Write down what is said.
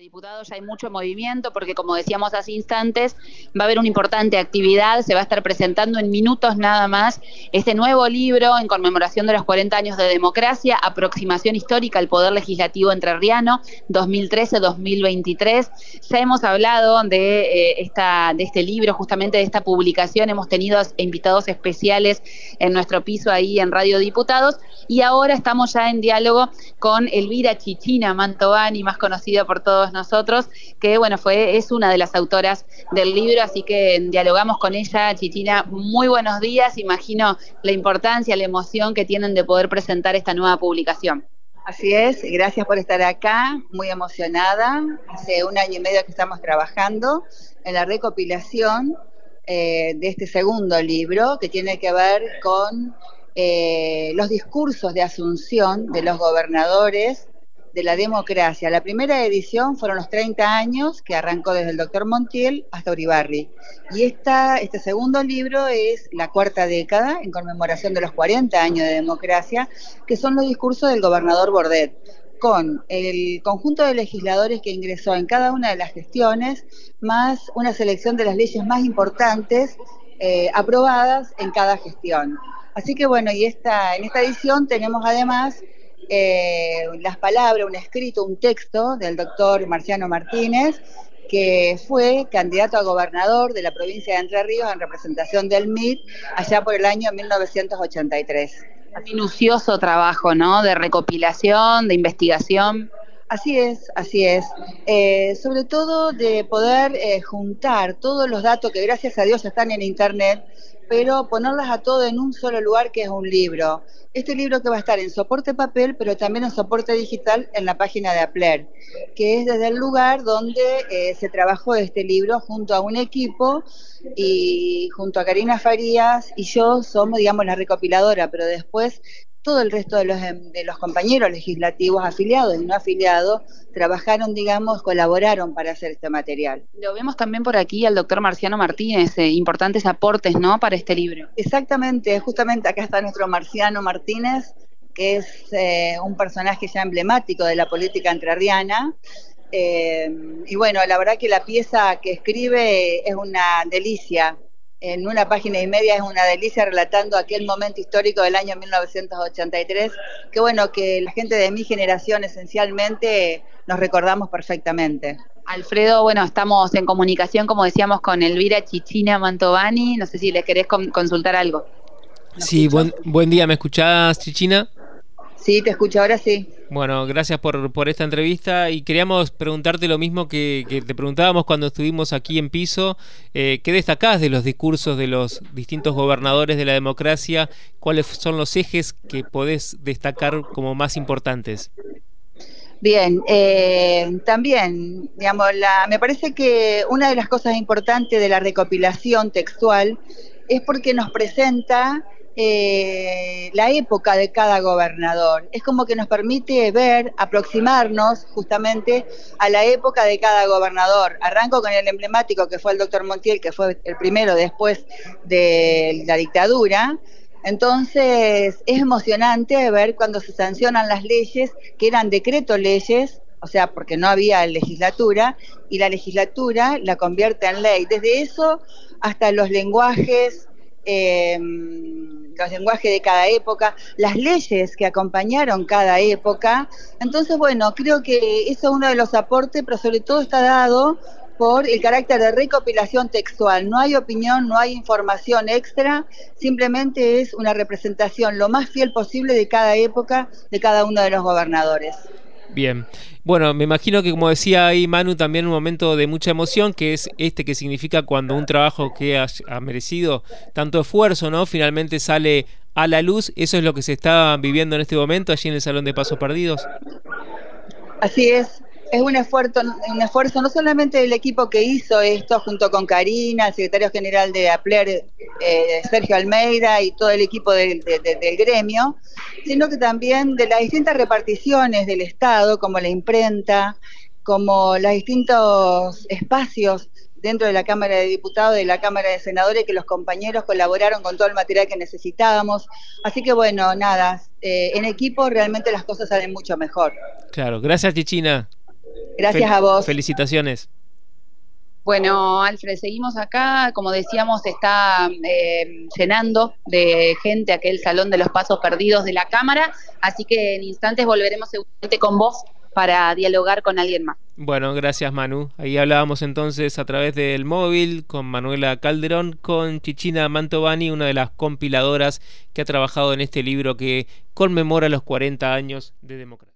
Diputados ya hay mucho movimiento porque como decíamos hace instantes va a haber una importante actividad, se va a estar presentando en minutos nada más este nuevo libro en conmemoración de los 40 años de democracia, aproximación histórica al poder legislativo entrerriano 2013-2023. Ya hemos hablado de eh, esta de este libro, justamente de esta publicación, hemos tenido invitados especiales en nuestro piso ahí en Radio Diputados y ahora estamos ya en diálogo con Elvira Chichina Mantovani, más conocida por todos nosotros, que bueno, fue, es una de las autoras del libro, así que dialogamos con ella. Chichina, muy buenos días, imagino la importancia, la emoción que tienen de poder presentar esta nueva publicación. Así es, gracias por estar acá, muy emocionada. Hace un año y medio que estamos trabajando en la recopilación eh, de este segundo libro que tiene que ver con eh, los discursos de asunción de los gobernadores de la democracia. La primera edición fueron los 30 años, que arrancó desde el doctor Montiel hasta Uribarri. Y esta, este segundo libro es la cuarta década, en conmemoración de los 40 años de democracia, que son los discursos del gobernador Bordet con el conjunto de legisladores que ingresó en cada una de las gestiones, más una selección de las leyes más importantes eh, aprobadas en cada gestión. Así que bueno, y esta, en esta edición tenemos además eh, las palabras, un escrito, un texto del doctor Marciano Martínez, que fue candidato a gobernador de la provincia de Entre Ríos en representación del MIT allá por el año 1983. Minucioso trabajo, ¿no? De recopilación, de investigación. Así es, así es. Eh, sobre todo de poder eh, juntar todos los datos que gracias a Dios están en Internet pero ponerlas a todo en un solo lugar que es un libro. Este libro que va a estar en soporte papel, pero también en soporte digital en la página de Apler, que es desde el lugar donde eh, se trabajó este libro junto a un equipo y junto a Karina Farías y yo somos, digamos, la recopiladora, pero después todo el resto de los, em, de los compañeros legislativos afiliados y no afiliados trabajaron, digamos, colaboraron para hacer este material. Lo vemos también por aquí al doctor Marciano Martínez, eh, importantes aportes, ¿no?, para este libro. Exactamente, justamente acá está nuestro Marciano Martínez, que es eh, un personaje ya emblemático de la política entrerriana. Eh, y bueno, la verdad que la pieza que escribe es una delicia, en una página y media es una delicia relatando aquel momento histórico del año 1983, que bueno, que la gente de mi generación esencialmente nos recordamos perfectamente. Alfredo, bueno, estamos en comunicación, como decíamos, con Elvira Chichina Mantovani, no sé si le querés consultar algo. Sí, buen, buen día, ¿me escuchás, Chichina? Sí, te escucho ahora sí. Bueno, gracias por, por esta entrevista y queríamos preguntarte lo mismo que, te preguntábamos cuando estuvimos aquí en piso. Eh, ¿Qué destacás de los discursos de los distintos gobernadores de la democracia? ¿Cuáles son los ejes que podés destacar como más importantes? Bien, eh, también, digamos, la, me parece que una de las cosas importantes de la recopilación textual es porque nos presenta eh, la época de cada gobernador. Es como que nos permite ver, aproximarnos justamente a la época de cada gobernador. Arranco con el emblemático que fue el doctor Montiel, que fue el primero después de la dictadura. Entonces es emocionante ver cuando se sancionan las leyes, que eran decreto leyes, o sea, porque no había legislatura, y la legislatura la convierte en ley. Desde eso hasta los lenguajes eh, los lenguajes de cada época, las leyes que acompañaron cada época. Entonces, bueno, creo que eso es uno de los aportes, pero sobre todo está dado por el carácter de recopilación textual. No hay opinión, no hay información extra, simplemente es una representación lo más fiel posible de cada época, de cada uno de los gobernadores. Bien. Bueno, me imagino que como decía ahí Manu, también un momento de mucha emoción, que es este que significa cuando un trabajo que ha, merecido tanto esfuerzo, ¿no? Finalmente sale a la luz. Eso es lo que se está viviendo en este momento allí en el Salón de Pasos Perdidos. Así es es un esfuerzo, un esfuerzo no solamente del equipo que hizo esto junto con Karina, el secretario general de APLER, eh, Sergio Almeida y todo el equipo del, gremio, sino que también de las distintas reparticiones del Estado, como la imprenta, como los distintos espacios dentro de la Cámara de Diputados, de la Cámara de Senadores, que los compañeros colaboraron con todo el material que necesitábamos. Así que bueno, nada, eh, en equipo realmente las cosas salen mucho mejor. Claro, gracias Chichina. Gracias a vos. Felicitaciones. Bueno, Alfred, seguimos acá. Como decíamos, está eh, llenando de gente aquel salón de los pasos perdidos de la Cámara. Así que en instantes volveremos seguramente con vos para dialogar con alguien más. Bueno, gracias Manu. Ahí hablábamos entonces a través del móvil con Manuela Calderón, con Chichina Mantovani, una de las compiladoras que ha trabajado en este libro que conmemora los 40 años de democracia.